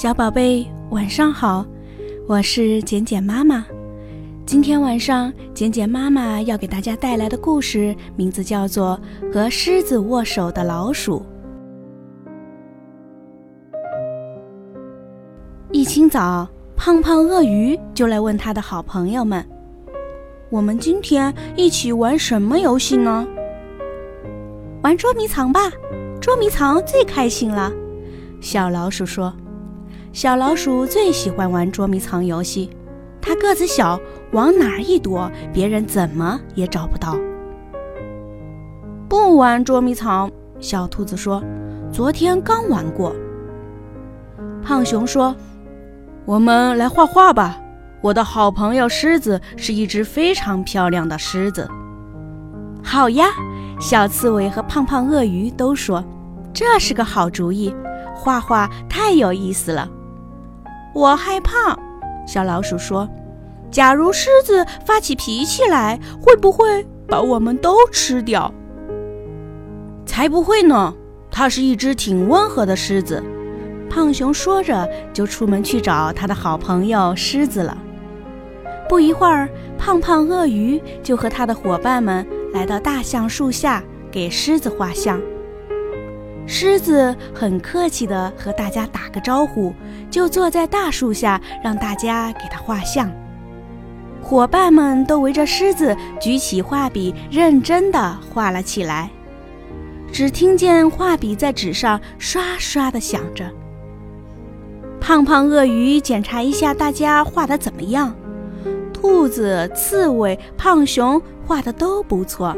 小宝贝，晚上好，我是简简妈妈。今天晚上，简简妈妈要给大家带来的故事名字叫做《和狮子握手的老鼠》。一清早，胖胖鳄鱼就来问他的好朋友们：“我们今天一起玩什么游戏呢？”“玩捉迷藏吧，捉迷藏最开心了。”小老鼠说：“小老鼠最喜欢玩捉迷藏游戏，它个子小，往哪儿一躲，别人怎么也找不到。”不玩捉迷藏，小兔子说：“昨天刚玩过。”胖熊说：“我们来画画吧，我的好朋友狮子是一只非常漂亮的狮子。”好呀，小刺猬和胖胖鳄鱼都说：“这是个好主意。”画画太有意思了，我害怕。小老鼠说：“假如狮子发起脾气来，会不会把我们都吃掉？”才不会呢，它是一只挺温和的狮子。胖熊说着，就出门去找他的好朋友狮子了。不一会儿，胖胖鳄鱼就和他的伙伴们来到大橡树下，给狮子画像。狮子很客气地和大家打个招呼，就坐在大树下，让大家给他画像。伙伴们都围着狮子，举起画笔，认真地画了起来。只听见画笔在纸上刷刷地响着。胖胖鳄鱼检查一下大家画的怎么样，兔子、刺猬、胖熊画的都不错。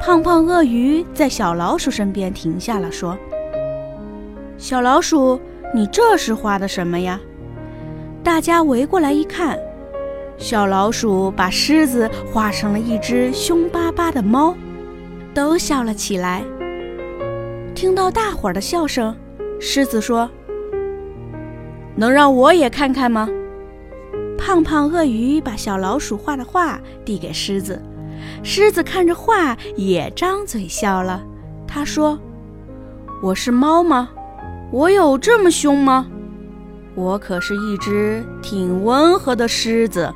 胖胖鳄鱼在小老鼠身边停下了，说：“小老鼠，你这是画的什么呀？”大家围过来一看，小老鼠把狮子画成了一只凶巴巴的猫，都笑了起来。听到大伙儿的笑声，狮子说：“能让我也看看吗？”胖胖鳄鱼把小老鼠画的画递给狮子。狮子看着画，也张嘴笑了。他说：“我是猫吗？我有这么凶吗？我可是一只挺温和的狮子。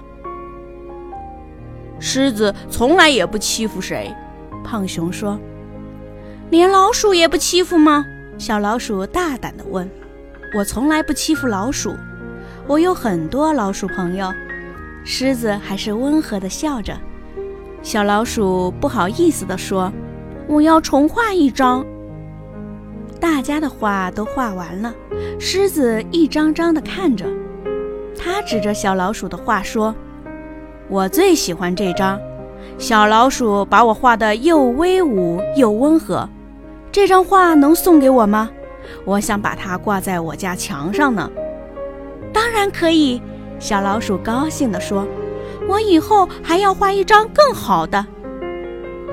狮子从来也不欺负谁。”胖熊说：“连老鼠也不欺负吗？”小老鼠大胆地问：“我从来不欺负老鼠，我有很多老鼠朋友。”狮子还是温和地笑着。小老鼠不好意思地说：“我要重画一张。”大家的画都画完了，狮子一张张地看着，他指着小老鼠的画说：“我最喜欢这张，小老鼠把我画得又威武又温和，这张画能送给我吗？我想把它挂在我家墙上呢。”“当然可以。”小老鼠高兴地说。我以后还要画一张更好的。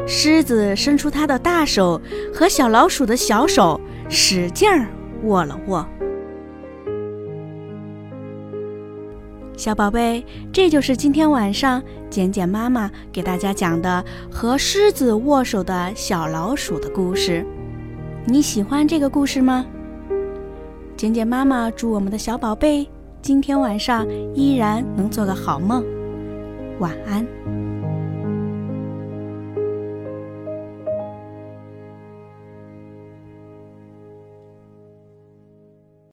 狮子伸出它的大手，和小老鼠的小手使劲儿握了握。小宝贝，这就是今天晚上简简妈妈给大家讲的和狮子握手的小老鼠的故事。你喜欢这个故事吗？简简妈妈祝我们的小宝贝今天晚上依然能做个好梦。晚安。